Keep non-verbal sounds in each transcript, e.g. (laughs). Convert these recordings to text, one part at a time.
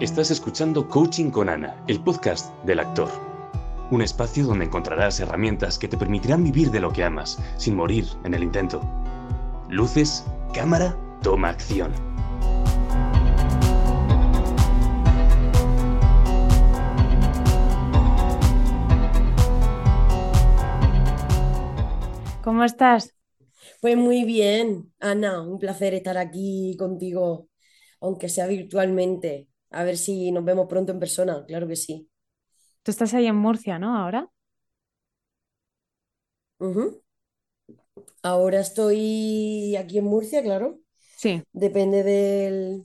Estás escuchando Coaching con Ana, el podcast del actor. Un espacio donde encontrarás herramientas que te permitirán vivir de lo que amas, sin morir en el intento. Luces, cámara, toma acción. ¿Cómo estás? Pues muy bien, Ana, un placer estar aquí contigo, aunque sea virtualmente. A ver si nos vemos pronto en persona, claro que sí. Tú estás ahí en Murcia, ¿no? Ahora. Ahora estoy aquí en Murcia, claro. Sí. Depende del,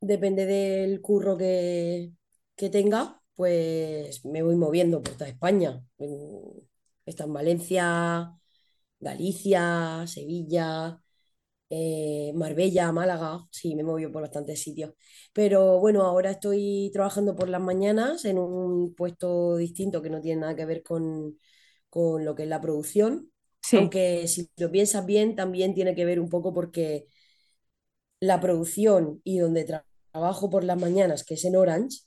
depende del curro que, que tenga, pues me voy moviendo por toda España. Está en Valencia, Galicia, Sevilla, eh, Marbella, Málaga, sí, me he movido por bastantes sitios. Pero bueno, ahora estoy trabajando por las mañanas en un puesto distinto que no tiene nada que ver con, con lo que es la producción, Sí. aunque si lo piensas bien, también tiene que ver un poco porque la producción y donde tra- trabajo por las mañanas, que es en Orange,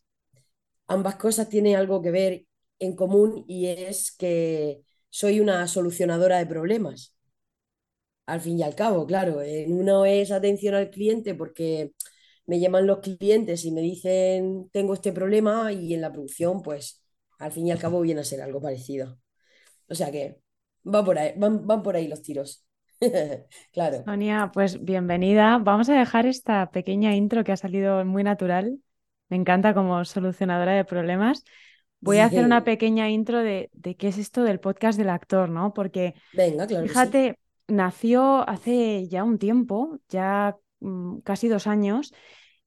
ambas cosas tienen algo que ver en común y es que soy una solucionadora de problemas. Al fin y al cabo, claro, en uno es atención al cliente porque me llaman los clientes y me dicen tengo este problema y en la producción, pues al fin y al cabo viene a ser algo parecido. O sea que va por ahí, van, van por ahí los tiros. (laughs) Claro. Sonia, pues bienvenida. Vamos a dejar esta pequeña intro que ha salido muy natural. Me encanta como solucionadora de problemas. Voy a hacer una pequeña intro de, de qué es esto del podcast del actor, ¿no? Porque Venga, claro. Fíjate, nació hace ya un tiempo, ya mm, casi dos años,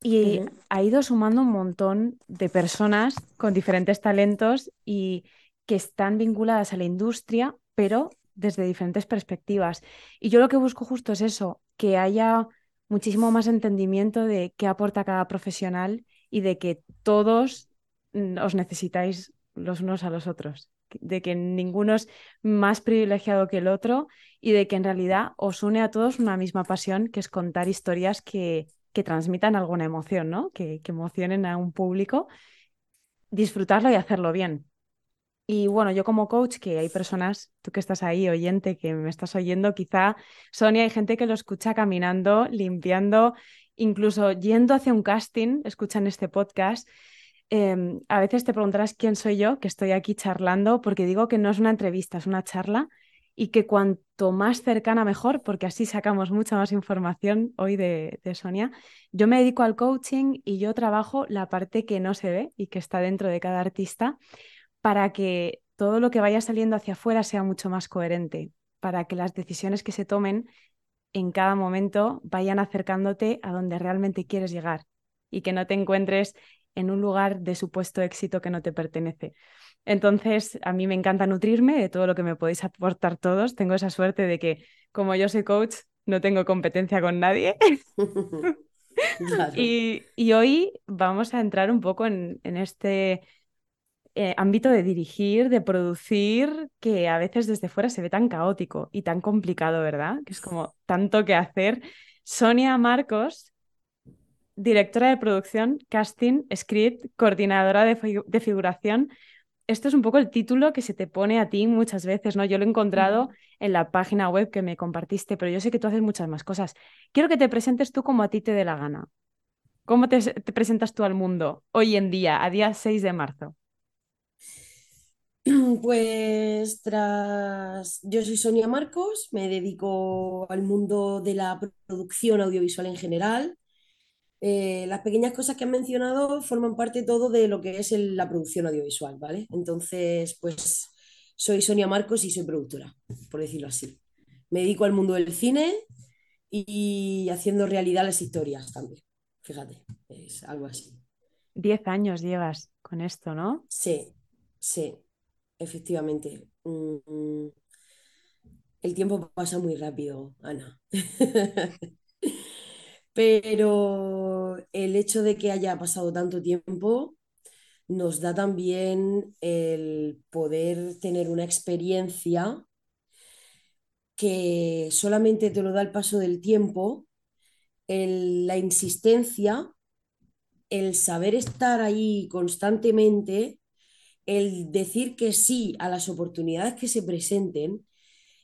y ha ido sumando un montón de personas con diferentes talentos y que están vinculadas a la industria, pero desde diferentes perspectivas. Y yo lo que busco justo es eso, que haya muchísimo más entendimiento de qué aporta cada profesional y de que todos mm, os necesitáis los unos a los otros, de que ninguno es más privilegiado que el otro y de que en realidad os une a todos una misma pasión, que es contar historias que, que transmitan alguna emoción, ¿no? Que, que emocionen a un público, disfrutarlo y hacerlo bien. Y bueno, yo como coach, que hay personas, tú que estás ahí, oyente, que me estás oyendo, quizá, Sonia, hay gente que lo escucha caminando, limpiando, incluso yendo hacia un casting, escuchan este podcast. Em, a veces te preguntarás quién soy yo, que estoy aquí charlando, porque digo que no es una entrevista, es una charla y que cuanto más cercana mejor, porque así sacamos mucha más información hoy de, de Sonia. Yo me dedico al coaching y yo trabajo la parte que no se ve y que está dentro de cada artista para que todo lo que vaya saliendo hacia afuera sea mucho más coherente, para que las decisiones que se tomen en cada momento vayan acercándote a donde realmente quieres llegar y que no te encuentres en un lugar de supuesto éxito que no te pertenece. Entonces, a mí me encanta nutrirme de todo lo que me podéis aportar todos. Tengo esa suerte de que, como yo soy coach, no tengo competencia con nadie. (laughs) (laughs) Claro. Y, y hoy vamos a entrar un poco en, en este eh, ámbito de dirigir, de producir, que a veces desde fuera se ve tan caótico y tan complicado, ¿verdad? Que es como tanto que hacer. Sonia Marcos, directora de producción, casting, script, coordinadora de, fi- de figuración. Esto es un poco el título que se te pone a ti muchas veces, ¿no? Yo lo he encontrado en la página web que me compartiste, pero yo sé que tú haces muchas más cosas. Quiero que te presentes tú como a ti te dé la gana. ¿Cómo te, te presentas tú al mundo hoy en día, a día 6 de marzo? (clears throat) Pues tras, yo soy Sonia Marcos, me dedico al mundo de la producción audiovisual en general. Eh, las pequeñas cosas que han mencionado forman parte todo de lo que es el- la producción audiovisual, ¿vale? Entonces, pues soy Sonia Marcos y soy productora, por decirlo así. Me dedico al mundo del cine y haciendo realidad las historias también. Fíjate, es algo así. 10 años llevas con esto, ¿no? Sí, sí, efectivamente. Mm, El tiempo pasa muy rápido, Ana. (laughs) Pero el hecho de que haya pasado tanto tiempo nos da también el poder tener una experiencia que solamente te lo da el paso del tiempo, el- la insistencia el saber estar ahí constantemente, el decir que sí a las oportunidades que se presenten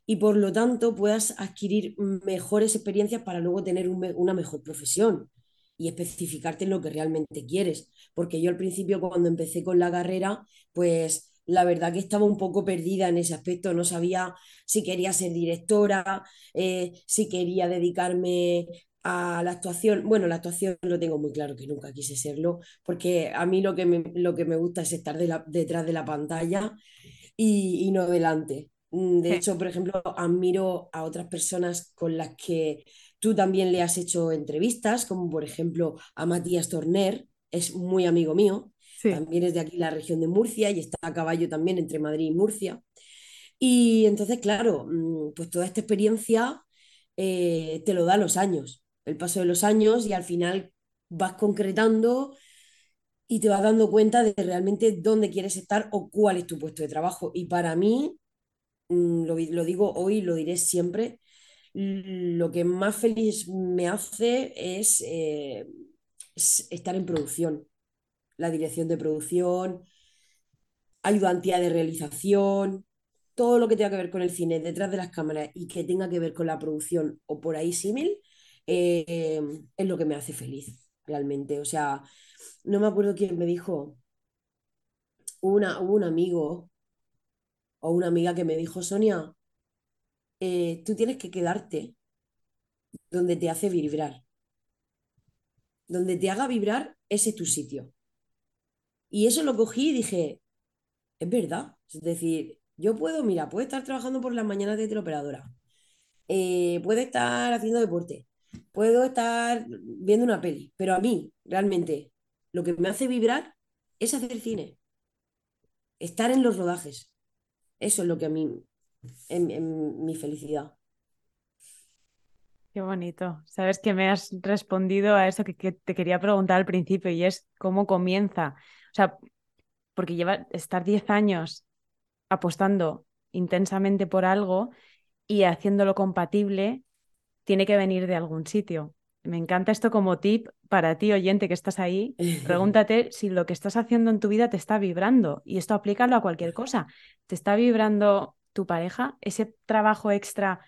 y por lo tanto puedas adquirir mejores experiencias para luego tener un, una mejor profesión y especificarte en lo que realmente quieres. Porque yo al principio cuando empecé con la carrera, pues la verdad que estaba un poco perdida en ese aspecto, no sabía si quería ser directora, eh, si quería dedicarme a la actuación. Bueno, la actuación lo tengo muy claro que nunca quise serlo, porque a mí lo que me, lo que me gusta es estar detrás de la pantalla y, y no delante. Mm, de hecho, por ejemplo, admiro a otras personas con las que tú también le has hecho entrevistas, como por ejemplo a Matías Torner, es muy amigo mío, también es de aquí la región de Murcia y está a caballo también entre Madrid y Murcia. Y entonces, claro, mm, pues toda esta experiencia eh, te lo da los años, el paso de los años y al final vas concretando y te vas dando cuenta de realmente dónde quieres estar o cuál es tu puesto de trabajo. Y para mí, lo, digo hoy, lo diré siempre, lo que más feliz me hace es, eh, es estar en producción la dirección de producción, ayudantía de realización, todo lo que tenga que ver con el cine detrás de las cámaras y que tenga que ver con la producción o por ahí símil, eh, es lo que me hace feliz, realmente. O sea, no me acuerdo quién me dijo, una, un amigo o una amiga que me dijo, Sonia, eh, tú tienes que quedarte donde te hace vibrar. Donde te haga vibrar, ese es tu sitio. Y eso lo cogí y dije, es verdad. Es decir, yo puedo, mira, puedo estar trabajando por las mañanas de teleoperadora, eh, puedo estar haciendo deporte, puedo estar viendo una peli, pero a mí, realmente, lo que me hace vibrar es hacer cine, estar en los rodajes. Eso es lo que a mí, en mi felicidad. Qué bonito. Sabes que me has respondido a eso que, que, te quería preguntar al principio y es cómo comienza o sea, porque lleva estar 10 años apostando intensamente por algo y haciéndolo compatible, tiene que venir de algún sitio. Me encanta esto como tip para ti, oyente, que estás ahí. (laughs) Pregúntate si lo que estás haciendo en tu vida te está vibrando. Y esto aplícalo a cualquier cosa. ¿Te está vibrando tu pareja? Ese trabajo extra,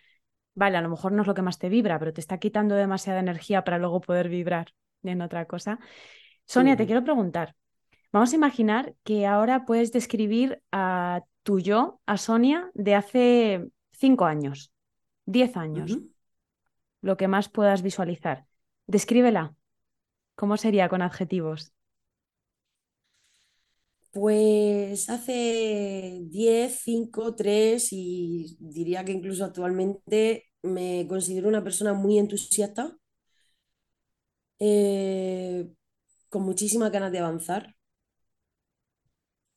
vale, a lo mejor no es lo que más te vibra, pero te está quitando demasiada energía para luego poder vibrar en otra cosa. Sonia, te quiero preguntar, Vamos a imaginar que ahora puedes describir a tu yo, a Sonia, de hace cinco años, diez años, lo que más puedas visualizar. Descríbela. ¿Cómo sería con adjetivos? Pues hace 10, 5, 3 y diría que incluso actualmente me considero una persona muy entusiasta, eh, con muchísimas ganas de avanzar,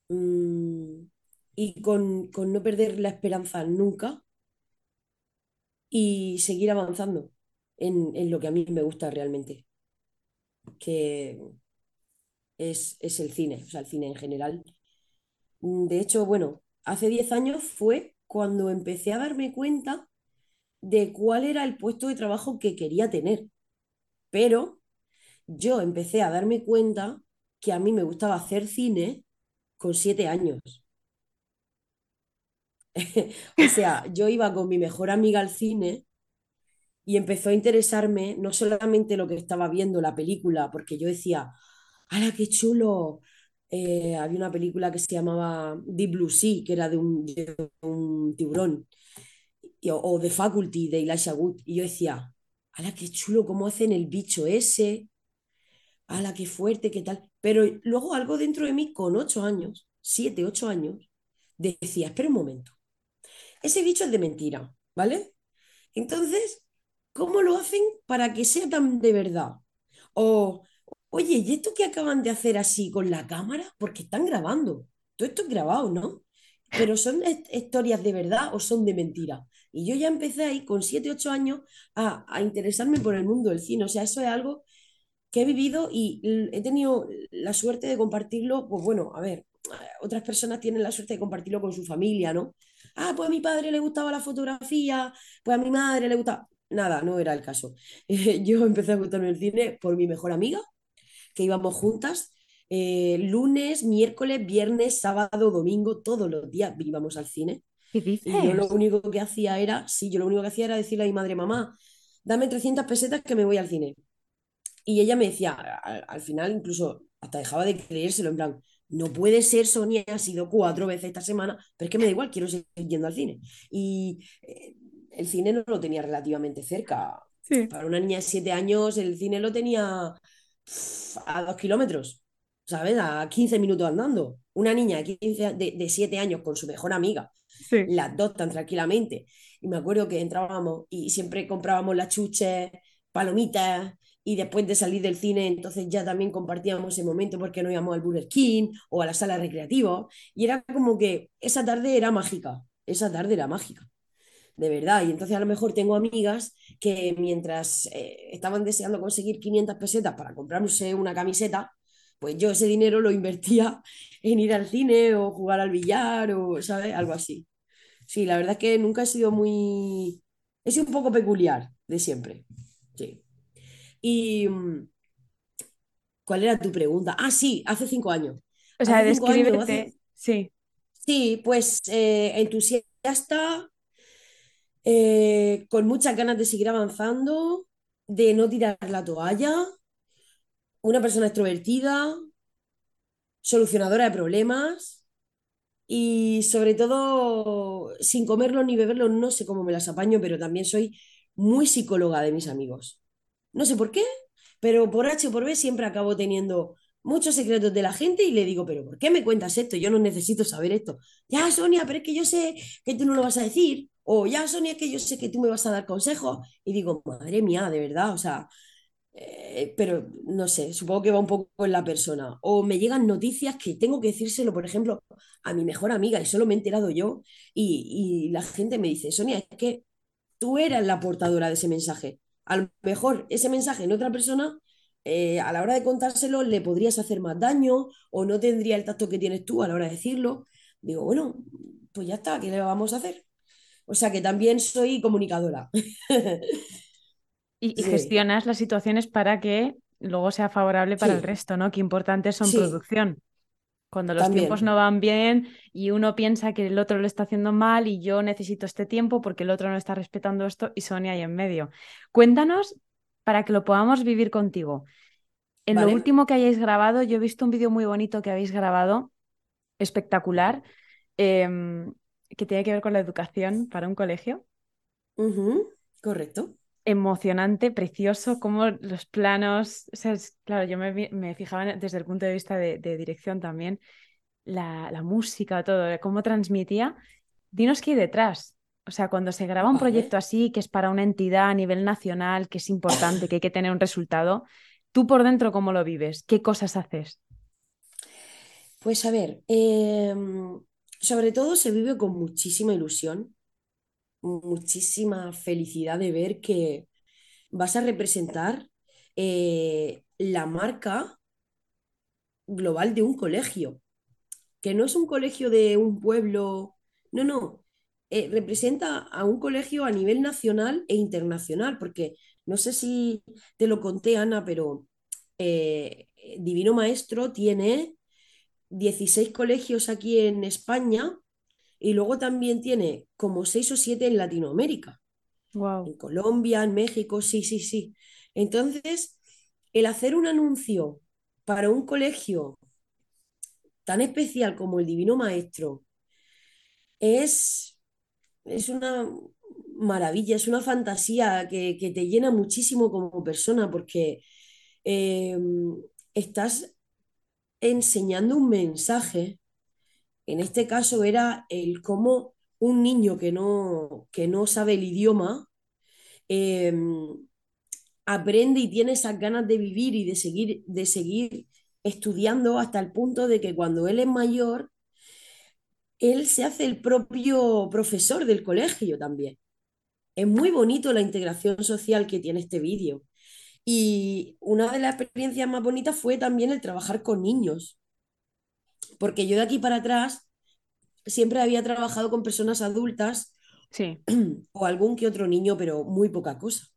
Mm, y con, no perder la esperanza nunca y seguir avanzando en, lo que a mí me gusta realmente, que es, es, el cine, o sea, el cine en general. Mm, de hecho, bueno, hace 10 años fue cuando empecé a darme cuenta de cuál era el puesto de trabajo que quería tener. Pero yo empecé a darme cuenta que a mí me gustaba hacer cine con siete años. (laughs) o sea, yo iba con mi mejor amiga al cine y empezó a interesarme no solamente lo que estaba viendo la película, porque yo decía, ¡hala, qué chulo! Eh, había una película que se llamaba Deep Blue Sea, que era de un, tiburón, o, The Faculty de Elijah Wood, y yo decía, ¡hala, qué chulo! ¿Cómo hacen el bicho ese? ¡hala, qué fuerte, qué tal! Pero luego algo dentro de mí, con ocho años, siete, ocho años, decía, espera un momento, ese bicho es de mentira, ¿vale? Entonces, ¿cómo lo hacen para que sea tan de verdad? O, oye, ¿y esto que acaban de hacer así con la cámara? Porque están grabando. Todo esto es grabado, ¿no? Pero son historias de verdad o son de mentira. Y yo ya empecé ahí con siete, ocho años a, a interesarme por el mundo del cine. O sea, eso es algo que he vivido y he tenido la suerte de compartirlo, pues bueno, a ver, otras personas tienen la suerte de compartirlo con su familia, ¿no? Ah, pues a mi padre le gustaba la fotografía, pues a mi madre le gustaba... Nada, no era el caso. (laughs) Yo empecé a gustarme el cine por mi mejor amiga, que íbamos juntas. eh, lunes, miércoles, viernes, sábado, domingo, todos los días íbamos al cine. ¿Qué Y yo lo único que hacía era, sí, yo lo único que hacía era decirle a mi madre, mamá, dame 300 pesetas que me voy al cine. Y ella me decía, al, al final incluso hasta dejaba de creérselo, en plan, no puede ser, Sonia, ha sido cuatro veces esta semana, pero es que me da igual, quiero seguir yendo al cine. Y eh, el cine no lo tenía relativamente cerca. Sí. Para una niña de siete años, el cine lo tenía a dos kilómetros, ¿sabes? A 15 minutos andando. Una niña de, 15 a- de, de siete años con su mejor amiga Sí. las dos tan tranquilamente. Y me acuerdo que entrábamos y siempre comprábamos las chuches, palomitas, y después de salir del cine, entonces ya también compartíamos ese momento porque no íbamos al Burger King o a la sala recreativa. Y era como que esa tarde era mágica, esa tarde era mágica, de verdad. Y entonces a lo mejor tengo amigas que mientras eh, estaban deseando conseguir 500 pesetas para comprarse una camiseta, pues yo ese dinero lo invertía (laughs) en ir al cine o jugar al billar o, ¿sabes? Algo así. Sí, la verdad es que nunca he sido muy... He sido un poco peculiar de siempre. Sí. Y mm, ¿cuál era tu pregunta? Ah, sí, hace cinco años. O sea, años, hace... descríbete. Sí. Sí, pues eh, entusiasta, eh, con muchas ganas de seguir avanzando, de no tirar la toalla, una persona extrovertida, solucionadora de problemas y sobre todo, sin comerlo ni beberlo, no sé cómo me las apaño, pero también soy muy psicóloga de mis amigos. No sé por qué, pero por H o por B siempre acabo teniendo muchos secretos de la gente y le digo, pero ¿por qué me cuentas esto? Yo no necesito saber esto. Ya, Sonia, pero es que yo sé que tú no lo vas a decir. O ya, Sonia, que yo sé que tú me vas a dar consejos. Y digo, madre mía, de verdad, o sea, eh, pero no sé, supongo que va un poco en la persona. O me llegan noticias que tengo que decírselo, por ejemplo, a mi mejor amiga y solo me he enterado yo. Y, y la gente me dice, Sonia, es que tú eras la portadora de ese mensaje. A lo mejor ese mensaje en otra persona, eh, a la hora de contárselo, le podrías hacer más daño o no tendría el tacto que tienes tú a la hora de decirlo. Digo, bueno, pues ya está, ¿qué le vamos a hacer? O sea que también soy comunicadora. (laughs) Y, y Sí, gestionas las situaciones para que luego sea favorable para el resto, ¿no? Qué importantes son sí, producción. Cuando los tiempos no van bien y uno piensa que el otro lo está haciendo mal y yo necesito este tiempo porque el otro no está respetando esto y Sonia ahí en medio. Cuéntanos para que lo podamos vivir contigo. En lo último que hayáis grabado, yo he visto un vídeo muy bonito que habéis grabado, espectacular, em, que tiene que ver con la educación para un colegio. Correcto. emocionante, precioso, como los planos, o sea, es- claro, yo me, me fijaba desde el punto de vista de, de dirección también, la, la música, todo, cómo transmitía. Dinos qué hay detrás. O sea, cuando se graba un proyecto así, que es para una entidad a nivel nacional, que es importante, que hay que tener un resultado, tú por dentro, ¿cómo lo vives? ¿Qué cosas haces? Pues a ver, em, sobre todo se vive con muchísima ilusión, muchísima felicidad de ver que vas a representar eh, la marca global de un colegio, que no es un colegio de un pueblo, no, no, eh, representa a un colegio a nivel nacional e internacional, porque no sé si te lo conté, Ana, pero eh, Divino Maestro tiene 16 colegios aquí en España y luego también tiene como 6 o 7 en Latinoamérica, Wow. en Colombia, en México, sí, sí, sí. Entonces, el hacer un anuncio para un colegio tan especial como el Divino Maestro es, es una maravilla, es una fantasía que, que te llena muchísimo como persona porque eh, estás enseñando un mensaje En este caso era el cómo un niño que no, que no sabe el idioma eh, aprende y tiene esas ganas de vivir y de seguir, de seguir estudiando hasta el punto de que cuando él es mayor, él se hace el propio profesor del colegio también. Es muy bonito la integración social que tiene este vídeo. Y una de las experiencias más bonitas fue también el trabajar con niños, porque yo de aquí para atrás siempre había trabajado con personas adultas Sí, (clears throat) o algún que otro niño, pero muy poca cosa.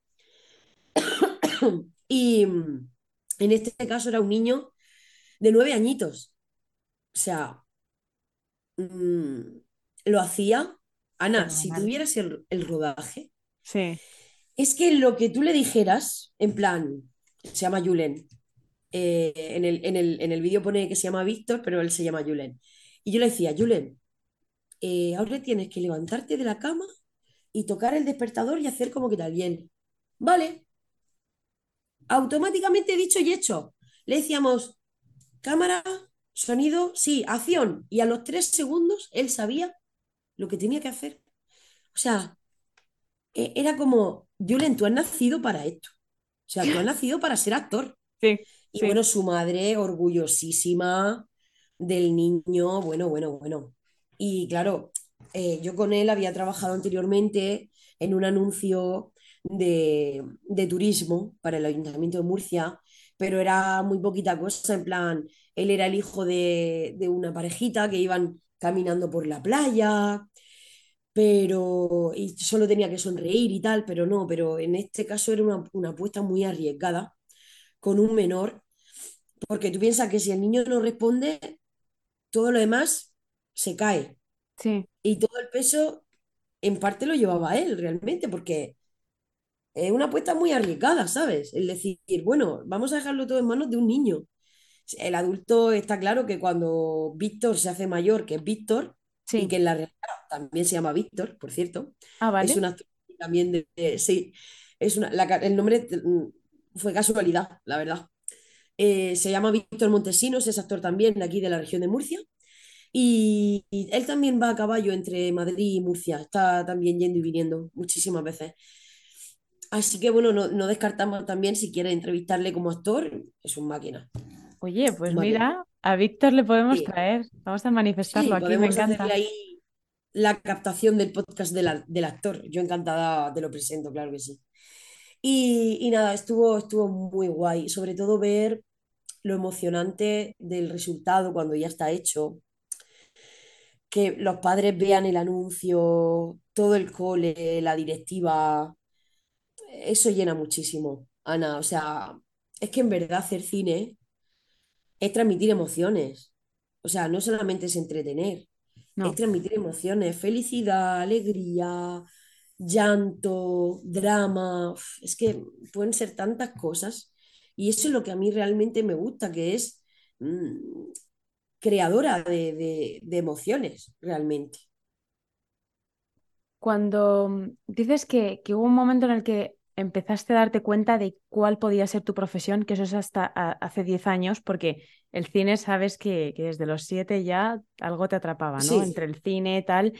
(clears throat) Y En este caso era un niño de nueve añitos. O sea, mm, lo hacía. Ana, si Fenomenal. tuvieras el, el rodaje, Sí, es que lo que tú le dijeras, en plan, se llama Julen, eh, en el, en el, en el vídeo pone que se llama Víctor, pero él se llama Julen. Y yo le decía, Julen, eh, ahora tienes que levantarte de la cama y tocar el despertador y hacer como que tal. Él, vale, automáticamente dicho y hecho. Le decíamos, cámara, sonido, sí, acción. Y a los tres segundos él sabía lo que tenía que hacer. O sea, e- era como, Julen, tú has nacido para esto. O sea, tú has nacido para ser actor. sí, Y sí. bueno, su madre orgullosísima del niño, bueno, bueno, bueno. Y claro, eh, yo con él había trabajado anteriormente en un anuncio de, de turismo para el Ayuntamiento de Murcia, pero era muy poquita cosa, en plan, él era el hijo de, de una parejita que iban caminando por la playa, pero y solo tenía que sonreír y tal, pero no, pero en este caso era una, una apuesta muy arriesgada con un menor porque tú piensas que si el niño no responde, todo lo demás se cae. Sí, Y todo el peso, en parte, lo llevaba él realmente, porque es una apuesta muy arriesgada, ¿sabes? El decir, bueno, vamos a dejarlo todo en manos de un niño. El adulto está claro que cuando Víctor se hace mayor, que es Víctor, y que en la realidad también se llama Víctor, por cierto, Ah, es vale. un actor también de, de- sí, es una, la el nombre mm, fue casualidad, la verdad. Eh, se llama Víctor Montesinos, es actor también de aquí de la región de Murcia. Y, y él también va a caballo entre Madrid y Murcia. Está también yendo y viniendo muchísimas veces. Así que bueno, no, no descartamos también si quiere entrevistarle como actor, es un máquina. Oye, pues máquina. mira, a Víctor le podemos Sí, traer. Vamos a manifestarlo sí, aquí, me encanta. ahí la captación del podcast de la- del actor. Yo encantada te lo presento, claro que sí. Y, y nada, estuvo, estuvo muy guay, sobre todo ver lo emocionante del resultado cuando ya está hecho, que los padres vean el anuncio, todo el cole, la directiva, eso llena muchísimo, Ana. O sea, es que en verdad hacer cine es transmitir emociones. O sea, no solamente es entretener, es transmitir emociones, felicidad, alegría, llanto, drama. Es que pueden ser tantas cosas. Y eso es lo que a mí realmente me gusta, que es mm, creadora de, de- de emociones, realmente. cuando mm, dices que, que hubo un momento en el que empezaste a darte cuenta de cuál podía ser tu profesión, que eso es hasta a- hace 10 años, porque el cine sabes que, que desde los 7 ya algo te atrapaba, ¿no? Sí, Entre el cine, tal.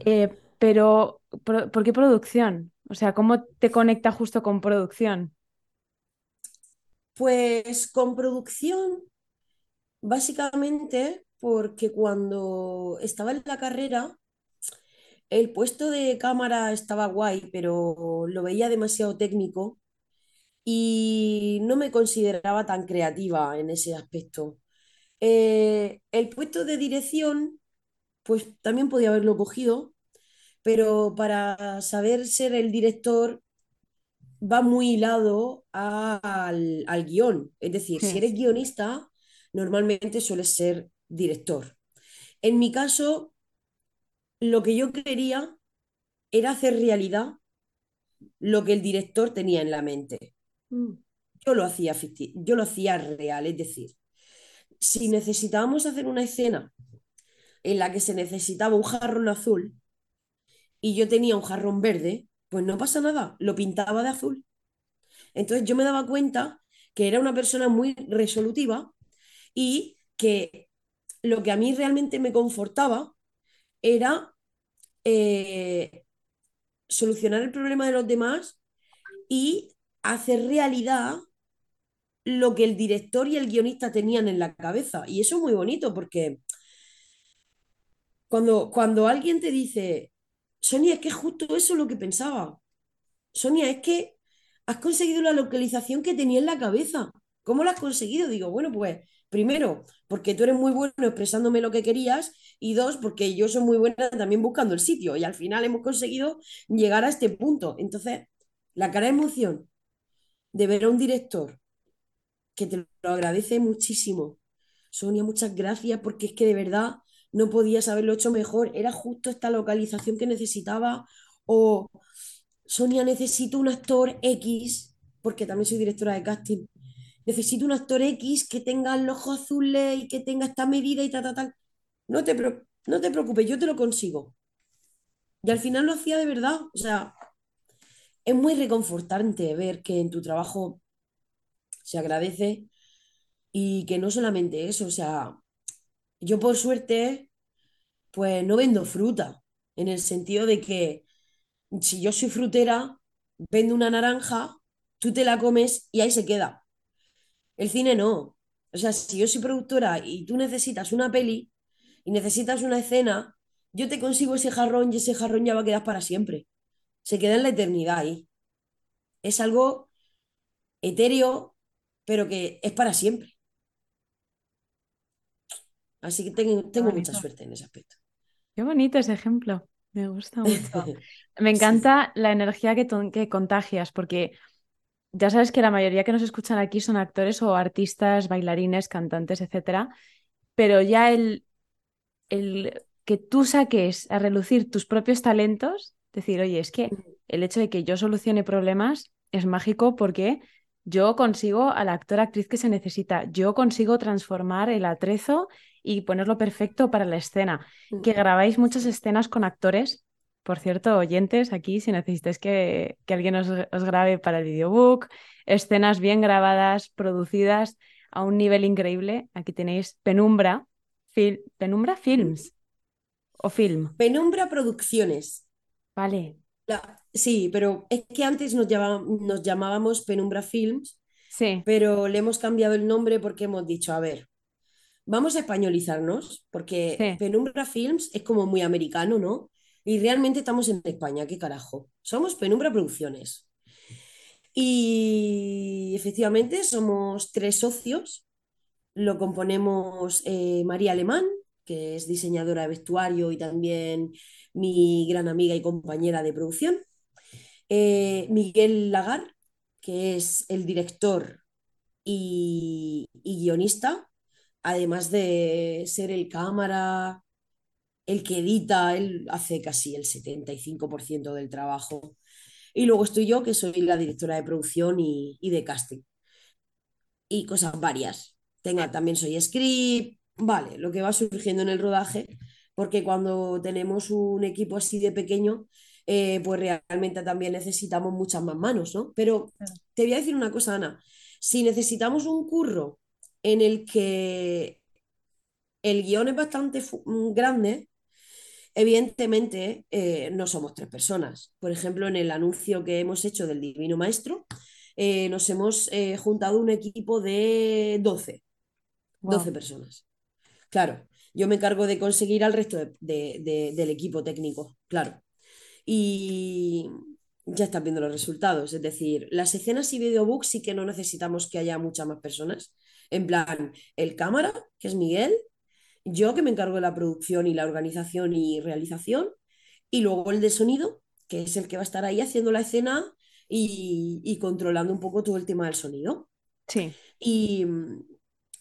Eh, pero, ¿por qué producción? O sea, ¿cómo te conecta justo con producción? pues con producción, básicamente porque cuando estaba en la carrera, el puesto de cámara estaba guay, pero lo veía demasiado técnico y no me consideraba tan creativa en ese aspecto. Eh, el puesto de dirección, pues también podía haberlo cogido, pero para saber ser el director va muy hilado al, al guion. Es decir, si Sí, eres guionista, normalmente sueles ser director. En mi caso, lo que yo quería era hacer realidad lo que el director tenía en la mente. Mm, Yo lo hacía yo lo hacía real, es decir, si necesitábamos hacer una escena en la que se necesitaba un jarrón azul y yo tenía un jarrón verde, pues no pasa nada, lo pintaba de azul. Entonces yo me daba cuenta que era una persona muy resolutiva y que lo que a mí realmente me confortaba era eh, solucionar el problema de los demás y hacer realidad lo que el director y el guionista tenían en la cabeza. Y eso es muy bonito porque cuando, cuando alguien te dice, Sonia, es que es justo eso lo que pensaba. Sonia, es que has conseguido la localización que tenía en la cabeza. ¿Cómo la has conseguido? Digo, bueno, pues primero, porque tú eres muy bueno expresándome lo que querías y dos, porque yo soy muy buena también buscando el sitio y al final hemos conseguido llegar a este punto. Entonces, la cara de emoción de ver a un director que te lo agradece muchísimo. Sonia, muchas gracias porque es que de verdad no podías haberlo hecho mejor. Era justo esta localización que necesitaba. O Sonia, necesito un actor X, porque también soy directora de casting. Necesito un actor X que tenga los ojos azules y que tenga esta medida y tal, tal, tal. No te, no te preocupes, yo te lo consigo. Y al final lo hacía de verdad. O sea, es muy reconfortante ver que en tu trabajo se agradece y que no solamente eso, o sea, yo por suerte, pues no vendo fruta, en el sentido de que si yo soy frutera, vendo una naranja, tú te la comes y ahí se queda. El cine no. O sea, si yo soy productora y tú necesitas una peli y necesitas una escena, yo te consigo ese jarrón y ese jarrón ya va a quedar para siempre. Se queda en la eternidad ahí. Es algo etéreo, pero que es para siempre. Así que tengo, tengo mucha suerte en ese aspecto. Qué bonito ese ejemplo. Me gusta mucho. (laughs) Me encanta la energía que, que contagias, porque ya sabes que la mayoría que nos escuchan aquí son actores o artistas, bailarines, cantantes, etcétera. Pero ya el, el que tú saques a relucir tus propios talentos, decir, oye, es que el hecho de que yo solucione problemas es mágico porque yo consigo al actor actriz que se necesita, yo consigo transformar el atrezo y ponerlo perfecto para la escena. Que grabáis muchas escenas con actores. Por cierto, oyentes, aquí si necesitáis que, alguien os, grabe para el videobook, escenas bien grabadas, producidas a un nivel increíble, aquí tenéis Penumbra, Penumbra Films o Film. Penumbra Producciones. Vale. sí, pero es que antes nos, nos llamábamos Penumbra Films, sí. pero le hemos cambiado el nombre porque hemos dicho, a ver, vamos a españolizarnos, porque Penumbra Films es como muy americano, ¿no? Y realmente estamos en España, ¿qué carajo? Somos Penumbra Producciones. Y efectivamente somos tres socios. Lo componemos eh, María Alemán, que es diseñadora de vestuario y también mi gran amiga y compañera de producción. Eh, Miguel Lagar, que es el director y guionista además de ser el cámara, el que edita, él hace casi el 75% del trabajo. Y luego estoy yo, que soy la directora de producción y, de casting. Y cosas varias. Tenga, también soy script, vale, lo que va surgiendo en el rodaje, porque cuando tenemos un equipo así de pequeño, eh, pues realmente también necesitamos muchas más manos, ¿no? Pero te voy a decir una cosa, Ana, si necesitamos un curro en el que el guion es bastante grande, evidentemente eh, no somos tres personas. Por ejemplo, en el anuncio que hemos hecho del Divino Maestro, eh, nos hemos eh, juntado un equipo de 12, 12 personas. Claro, yo me encargo de conseguir al resto del equipo técnico, claro. Y ya estás viendo los resultados, es decir, las escenas y videobooks sí que no necesitamos que haya muchas más personas, en plan, el cámara, que es Miguel, yo que me encargo de la producción y la organización y realización, y luego el de sonido, que es el que va a estar ahí haciendo la escena y, controlando un poco todo el tema del sonido. Sí. Y,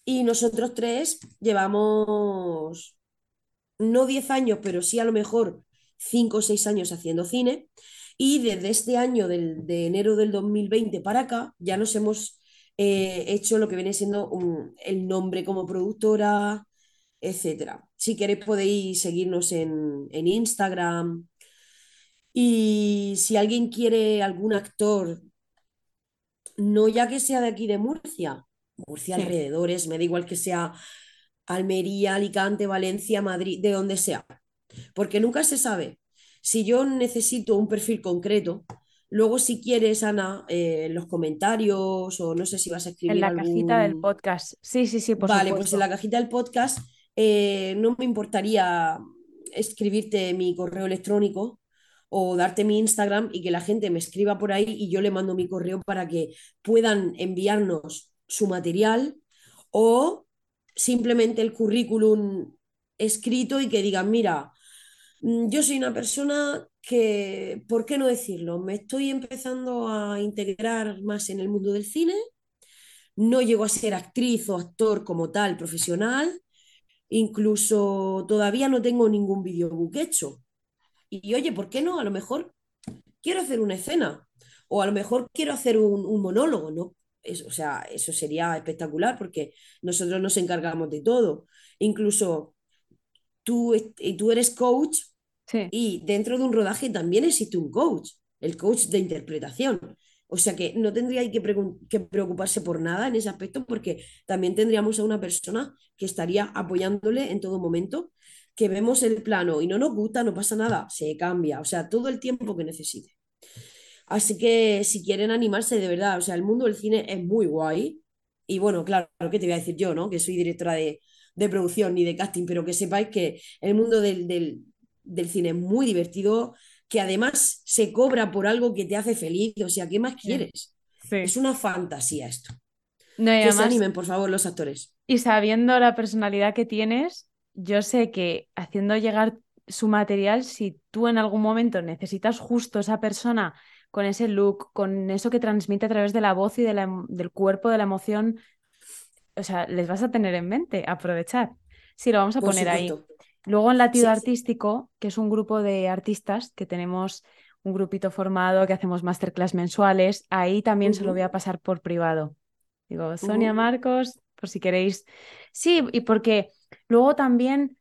y nosotros tres llevamos no 10 años, pero sí a lo mejor 5 o 6 años haciendo cine. Y desde este año, del, de enero del 2020 para acá, ya nos hemos he hecho lo que viene siendo el nombre como productora, etcétera. Si queréis podéis seguirnos en, Instagram. Y si alguien quiere algún actor, no ya que sea de aquí de Murcia, Murcia alrededores, me da igual que sea Almería, Alicante, Valencia, Madrid, de donde sea. Porque nunca se sabe. Si yo necesito un perfil concreto, Luego, si quieres, Ana, eh, en los comentarios o no sé si vas a escribir. En la cajita del podcast. Sí, sí, sí, por Vale, pues en la cajita del podcast eh, no me importaría escribirte mi correo electrónico o darte mi Instagram y que la gente me escriba por ahí y yo le mando mi correo para que puedan enviarnos su material o simplemente el currículum escrito y que digan, mira, mm, yo soy una persona que, ¿por qué no decirlo? Me estoy empezando a integrar más en el mundo del cine. no llego a ser actriz o actor como tal profesional, incluso todavía no tengo ningún videobook hecho. Y, oye, ¿por qué no? A lo mejor quiero hacer una escena o a lo mejor quiero hacer un, un monólogo, ¿no? Eso, o sea, eso sería espectacular porque nosotros nos encargamos de todo. Incluso tú, tú eres coach Sí. y dentro de un rodaje también existe un coach, el coach de interpretación. O sea que no tendría que, preocuparse por nada en ese aspecto porque también tendríamos a una persona que estaría apoyándole en todo momento, que vemos el plano y no nos gusta, no pasa nada, se cambia, o sea, todo el tiempo que necesite. Así que si quieren animarse de verdad, o sea, el mundo del cine es muy guay. Y bueno, claro, ¿qué te voy a decir yo, no? Que soy directora de, de producción ni de casting, pero que sepáis que el mundo del, del cine es muy divertido, que además se cobra por algo que te hace feliz, o sea, ¿qué más quieres? Sí. Es una fantasía esto. No, que además, se animen, por favor, los actores. y sabiendo la personalidad que tienes, yo sé que haciendo llegar su material, si tú en algún momento necesitas justo esa persona con ese look, con eso que transmite a través de la voz y de la em- del cuerpo, de la emoción, o sea, les vas a tener en mente, aprovechar. Sí, lo vamos a Por poner ahí. Luego en Latido Sí, sí. Artístico, que es un grupo de artistas que tenemos un grupito formado, que hacemos masterclass mensuales, ahí también se lo voy a pasar por privado. Digo, Sonia ujú. Marcos, por si queréis. Sí, y porque luego también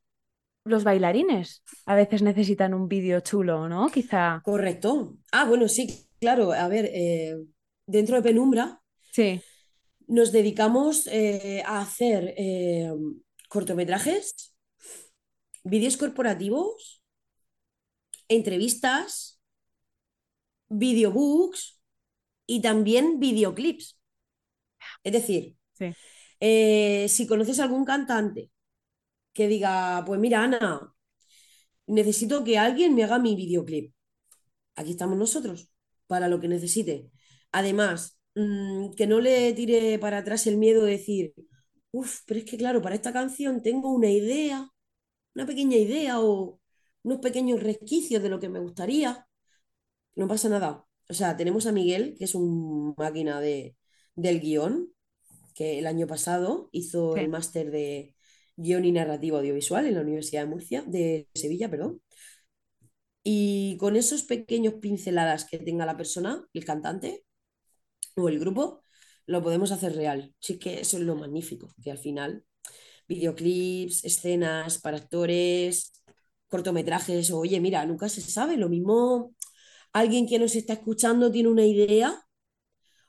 los bailarines a veces necesitan un vídeo chulo, ¿no? Quizá. Correcto. Ah, bueno, sí, claro. A ver, eh, dentro de Penumbra Sí, nos dedicamos eh, a hacer eh, cortometrajes, vídeos corporativos, entrevistas, videobooks y también videoclips. Es decir, sí. eh, si conoces algún cantante que diga, pues mira, Ana, necesito que alguien me haga mi videoclip. Aquí estamos nosotros para lo que necesite. Además, mm, que no le tire para atrás el miedo de decir, uff, pero es que claro, para esta canción tengo una idea, una pequeña idea o unos pequeños resquicios de lo que me gustaría. No pasa nada. O sea, tenemos a Miguel, que es un máquina de, del guion, que el año pasado hizo el máster de guion y narrativa audiovisual en la Universidad de Murcia, de Sevilla, perdón. Y con esos pequeños pinceladas que tenga la persona, el cantante o el grupo, lo podemos hacer real. Sí que eso es lo magnífico, que al final videoclips, escenas para actores, cortometrajes, o, oye, mira, nunca se sabe, lo mismo alguien que nos está escuchando tiene una idea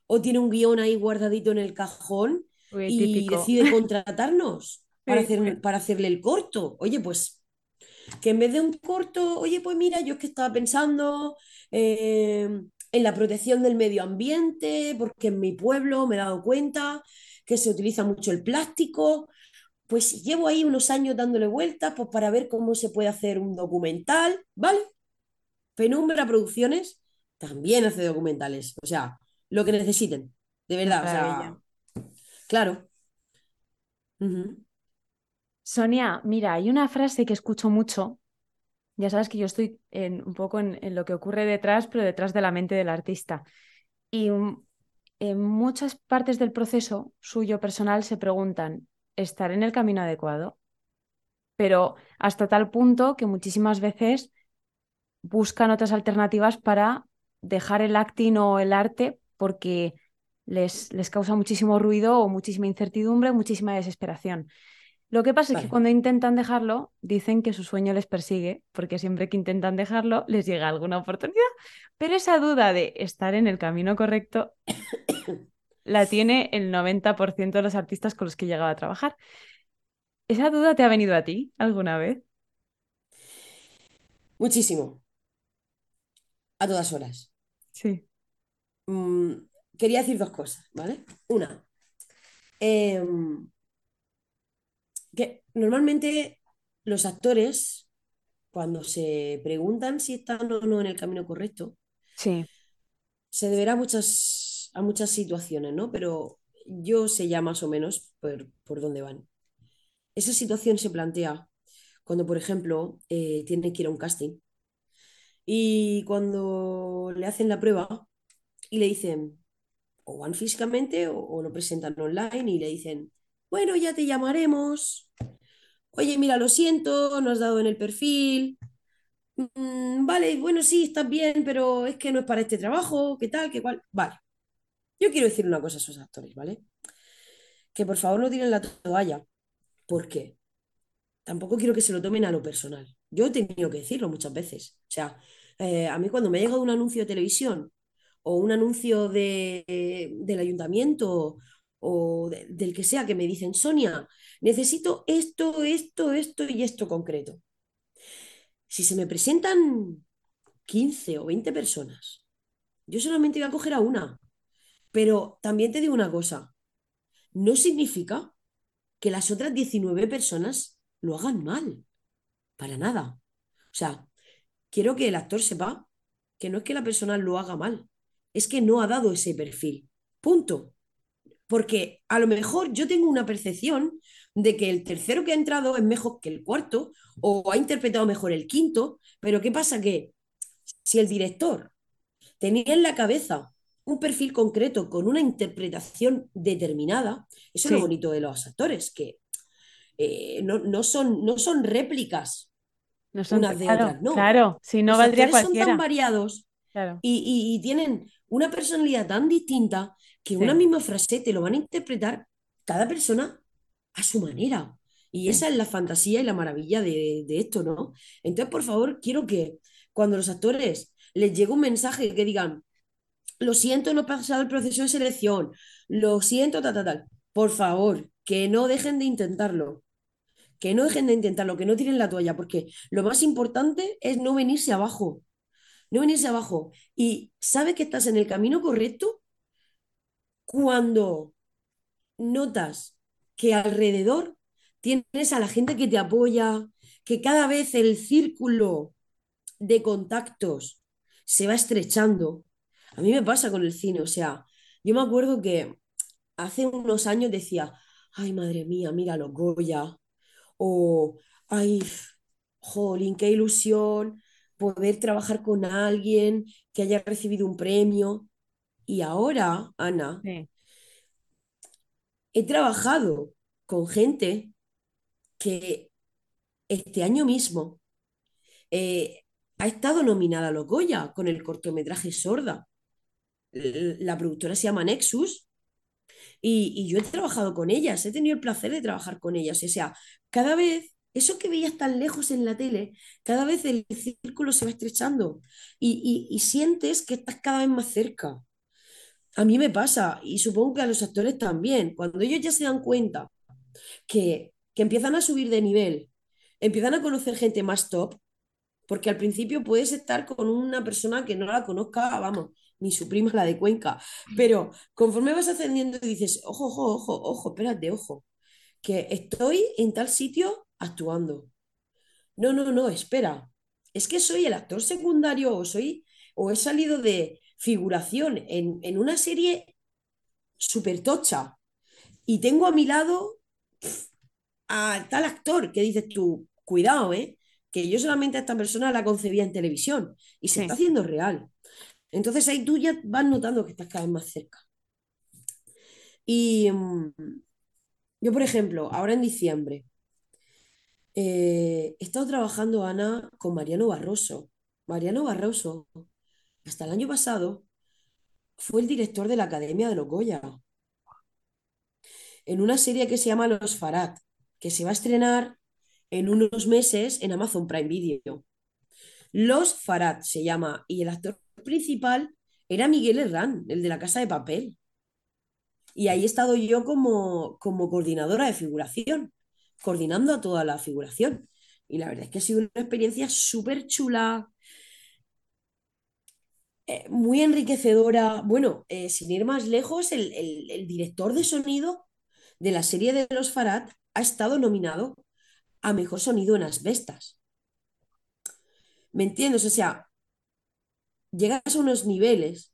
o tiene un guion ahí guardadito en el cajón Uy, y típico. decide contratarnos (laughs) para, hacer, para hacerle el corto. Oye, pues que en vez de un corto, oye, pues mira, yo es que estaba pensando eh, en la protección del medio ambiente, porque en mi pueblo me he dado cuenta que se utiliza mucho el plástico. Pues llevo ahí unos años dándole vueltas pues, para ver cómo se puede hacer un documental, ¿vale? Penumbra Producciones también hace documentales, o sea, lo que necesiten, de verdad, o maravilla. sea, claro. Sonia, mira, hay una frase que escucho mucho. Ya sabes que yo estoy en, un poco en, en lo que ocurre detrás, pero detrás de la mente del artista. Y mm, en muchas partes del proceso suyo personal se preguntan, ¿estar en el camino adecuado? Pero hasta tal punto que muchísimas veces buscan otras alternativas para dejar el acting o el arte porque les, les causa muchísimo ruido o muchísima incertidumbre, muchísima desesperación. Lo que pasa es que cuando intentan dejarlo, dicen que su sueño les persigue, porque siempre que intentan dejarlo, les llega alguna oportunidad. Pero esa duda de estar en el camino correcto (coughs) la tiene el 90% de los artistas con los que he llegado a trabajar. ¿Esa duda te ha venido a ti alguna vez? Muchísimo, a todas horas. Sí. Mm, quería decir dos cosas, ¿vale? Una, em, que normalmente los actores, cuando se preguntan si están o no en el camino correcto, Sí, se deberá a muchas, a muchas situaciones, ¿no? Pero yo sé ya más o menos por, por dónde van. Esa situación se plantea cuando, por ejemplo, eh, tienen que ir a un casting y cuando le hacen la prueba y le dicen, o van físicamente o, o lo presentan online y le dicen, bueno, ya te llamaremos. Oye, mira, lo siento, no has dado en el perfil. "Mm, vale, bueno, sí, estás bien, pero es que no es para este trabajo, ¿qué tal? ¿Qué cual? Vale. Yo quiero decir una cosa a esos actores, ¿vale? Que por favor no tiren la toalla. ¿Por qué? Tampoco quiero que se lo tomen a lo personal. Yo he tenido que decirlo muchas veces. O sea, eh, a mí cuando me ha llegado un anuncio de televisión o un anuncio de, del ayuntamiento o de- del que sea que me dicen, Sonia, necesito esto, esto, esto y esto concreto. Si se me presentan 15 o 20 personas, yo solamente voy a coger a una. Pero también te digo una cosa, no significa que las otras 19 personas lo hagan mal, para nada. O sea, quiero que el actor sepa que no es que la persona lo haga mal, es que no ha dado ese perfil. Punto. Porque a lo mejor yo tengo una percepción de que el tercero que ha entrado es mejor que el cuarto o ha interpretado mejor el quinto, pero ¿qué pasa? Que si el director tenía en la cabeza un perfil concreto con una interpretación determinada, eso es lo bonito de los actores, que eh, no, no son, no son réplicas No son, unas de claro, otras, no. claro, si no Los valdría actores son tan cualquiera. variados Claro, y, y- y tienen una personalidad tan distinta que una misma frase te lo van a interpretar cada persona a su manera. Y esa es la fantasía y la maravilla de, de esto, ¿no? Entonces, por favor, quiero que cuando los actores les llegue un mensaje que digan, lo siento, no he pasado el proceso de selección, lo siento, tal, tal, tal, por favor, que no dejen de intentarlo, que no dejen de intentarlo, que no tiren la toalla, porque lo más importante es no venirse abajo no venirse abajo. Y sabes que estás en el camino correcto cuando notas que alrededor tienes a la gente que te apoya, que cada vez el círculo de contactos se va estrechando. A mí me pasa con el cine, o sea, yo me acuerdo que hace unos años decía, ay, madre mía, mira los Goya, o ay, jolín, qué ilusión poder trabajar con alguien que haya recibido un premio. Y ahora, Ana, sí, he trabajado con gente que este año mismo eh, ha estado nominada a los Goya con el cortometraje Sorda. La productora se llama Nexus y, y yo he trabajado con ellas, he tenido el placer de trabajar con ellas. O sea, cada vez, eso que veías tan lejos en la tele, cada vez el círculo se va estrechando y, y- y sientes que estás cada vez más cerca. A mí me pasa y supongo que a los actores también. Cuando ellos ya se dan cuenta que, que empiezan a subir de nivel, empiezan a conocer gente más top, porque al principio puedes estar con una persona que no la conozca, vamos, ni su prima la de Cuenca, pero conforme vas ascendiendo dices, ojo, ojo, ojo, ojo, espérate, ojo, que estoy en tal sitio actuando. No, no, no, espera. Es que soy el actor secundario o soy o he salido de figuración en, en una serie súper tocha y tengo a mi lado a tal actor que dices tú, cuidado, ¿eh? Que yo solamente a esta persona la concebía en televisión y se Sí. está haciendo real. Entonces ahí tú ya vas notando que estás cada vez más cerca. Y mm, yo, por ejemplo, ahora en diciembre, eh, he estado trabajando, Ana, con Mariano Barroso. Mariano Barroso, hasta el año pasado, fue el director de la Academia de los Goya, en una serie que se llama Los Farad, que se va a estrenar en unos meses en Amazon Prime Video. Los Farad se llama, y el actor principal era Miguel Herrán, el de la Casa de Papel. Y ahí he estado yo como, como coordinadora de figuración, coordinando a toda la figuración. Y la verdad es que ha sido una experiencia súper chula, eh, muy enriquecedora. Bueno, eh, sin ir más lejos, el, el- el director de sonido de la serie de Los Farad ha estado nominado a Mejor Sonido en Asbestas. ¿Me entiendes? O sea, llegas a unos niveles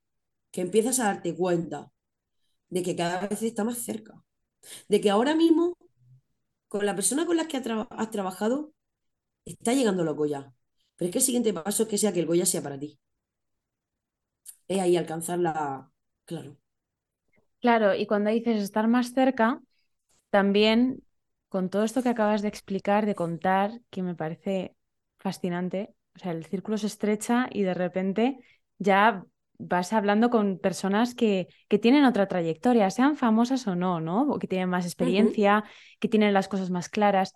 que empiezas a darte cuenta de que cada vez está más cerca. De que ahora mismo, con la persona con la que has trabajado, está llegando los Goya. Pero es que el siguiente paso es que sea que el Goya sea para ti. Es ahí alcanzar la... Claro. Claro, y cuando dices estar más cerca, también con todo esto que acabas de explicar, de contar, que me parece fascinante, o sea, el círculo se estrecha y de repente ya vas hablando con personas que, que tienen otra trayectoria, sean famosas o no, ¿no? O que tienen más experiencia, que tienen las cosas más claras.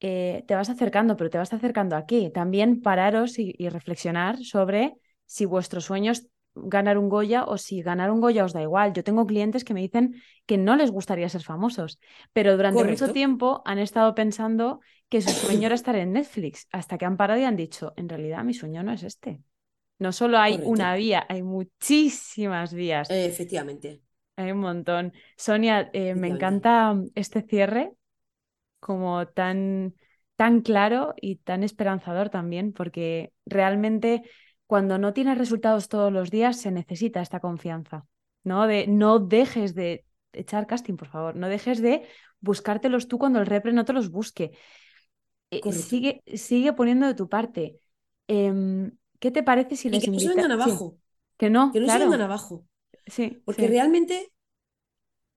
Eh, te vas acercando, pero te vas acercando aquí. También pararos y, y reflexionar sobre si vuestros sueños ganar un Goya o si ganar un Goya os da igual. Yo tengo clientes que me dicen que no les gustaría ser famosos, pero durante Correcto. mucho tiempo han estado pensando que su sueño era estar en Netflix, hasta que han parado y han dicho, en realidad mi sueño no es este. No solo hay Correcto. una vía, hay muchísimas vías, Eh, efectivamente. hay un montón. Sonia, eh, me encanta este cierre como tan, tan claro y tan esperanzador también, porque realmente cuando no tienes resultados todos los días se necesita esta confianza, ¿no? De no dejes de echar casting, por favor, no dejes de buscártelos tú cuando el repre no te los busque. Eh, sigue, sigue poniendo de tu parte. Em, ¿qué te parece si Y les que no se vengan Sí, abajo, que no, que no se claro, vengan abajo. sí, Porque sí. realmente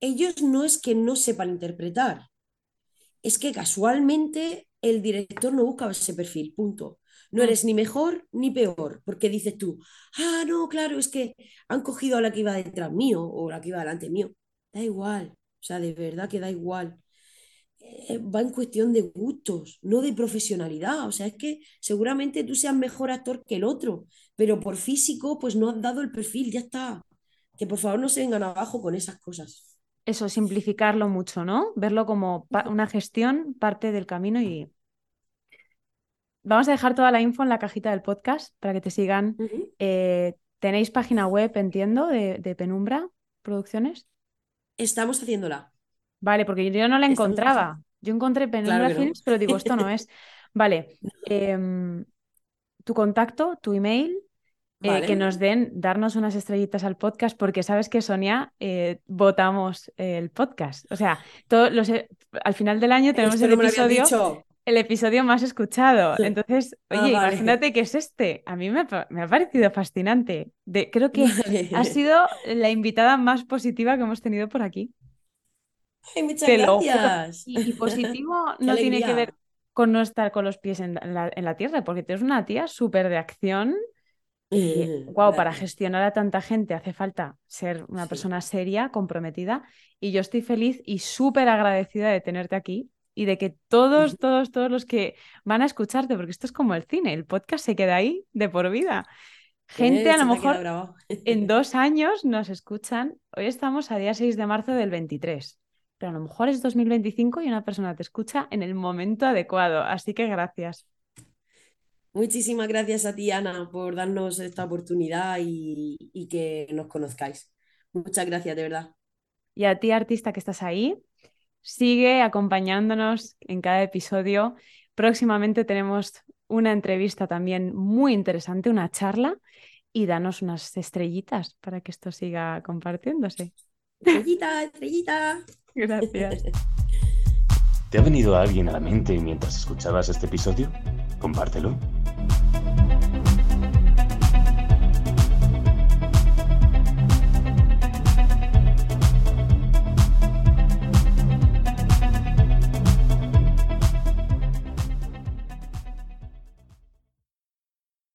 ellos no es que no sepan interpretar, es que casualmente el director no busca ese perfil, punto. No eres ni mejor ni peor, porque dices tú, ah, no, claro, es que han cogido a la que iba detrás mío o la que iba delante mío. Da igual, o sea, de verdad que da igual. Eh, va en cuestión de gustos, no de profesionalidad. O sea, es que seguramente tú seas mejor actor que el otro, pero por físico, pues no has dado el perfil, ya está. Que por favor no se vengan abajo con esas cosas. Eso, simplificarlo mucho, ¿no? Verlo como una gestión, parte del camino y vamos a dejar toda la info en la cajita del podcast para que te sigan. Eh, ¿tenéis página web, entiendo, de, de Penumbra Producciones? Estamos haciéndola. Vale, porque yo no la encontraba. Yo encontré Penumbra Claro no. Films, pero digo, esto no es. (laughs) Vale, em, tu contacto, tu email, eh, Vale. que nos den, darnos unas estrellitas al podcast, porque sabes que Sonia, eh, votamos el podcast. O sea, todos los, al final del año tenemos Esto el no episodio, dicho. El episodio más escuchado. Entonces, Ah, oye, vale. imagínate que es este. A mí me, ha me ha parecido fascinante. De, creo que has (laughs) sido la invitada más positiva que hemos tenido por aquí. Ay, muchas Te lo juro. gracias. Y, y positivo (laughs) no tiene que ver con no estar con los pies en la, en la tierra, porque tú eres una tía súper de acción. Eh, guau, para gestionar a tanta gente hace falta ser una Sí. persona seria, comprometida, y yo estoy feliz y súper agradecida de tenerte aquí y de que todos, todos, todos los que van a escucharte, porque esto es como el cine, el podcast se queda ahí de por vida. Gente a lo mejor en (laughs) dos años nos escuchan. Hoy estamos a día 6 de marzo del 23, pero a lo mejor es 2025 y una persona te escucha en el momento adecuado. Así que gracias. Muchísimas gracias a ti, Ana, por darnos esta oportunidad y, y que nos conozcáis. Muchas gracias, de verdad. Y a ti, artista que estás ahí, sigue acompañándonos en cada episodio. Próximamente tenemos una entrevista también muy interesante, una charla, y danos unas estrellitas para que esto siga compartiéndose. Estrellita, estrellita. (laughs) Gracias. ¿Te ha venido alguien a la mente mientras escuchabas este episodio? Compártelo.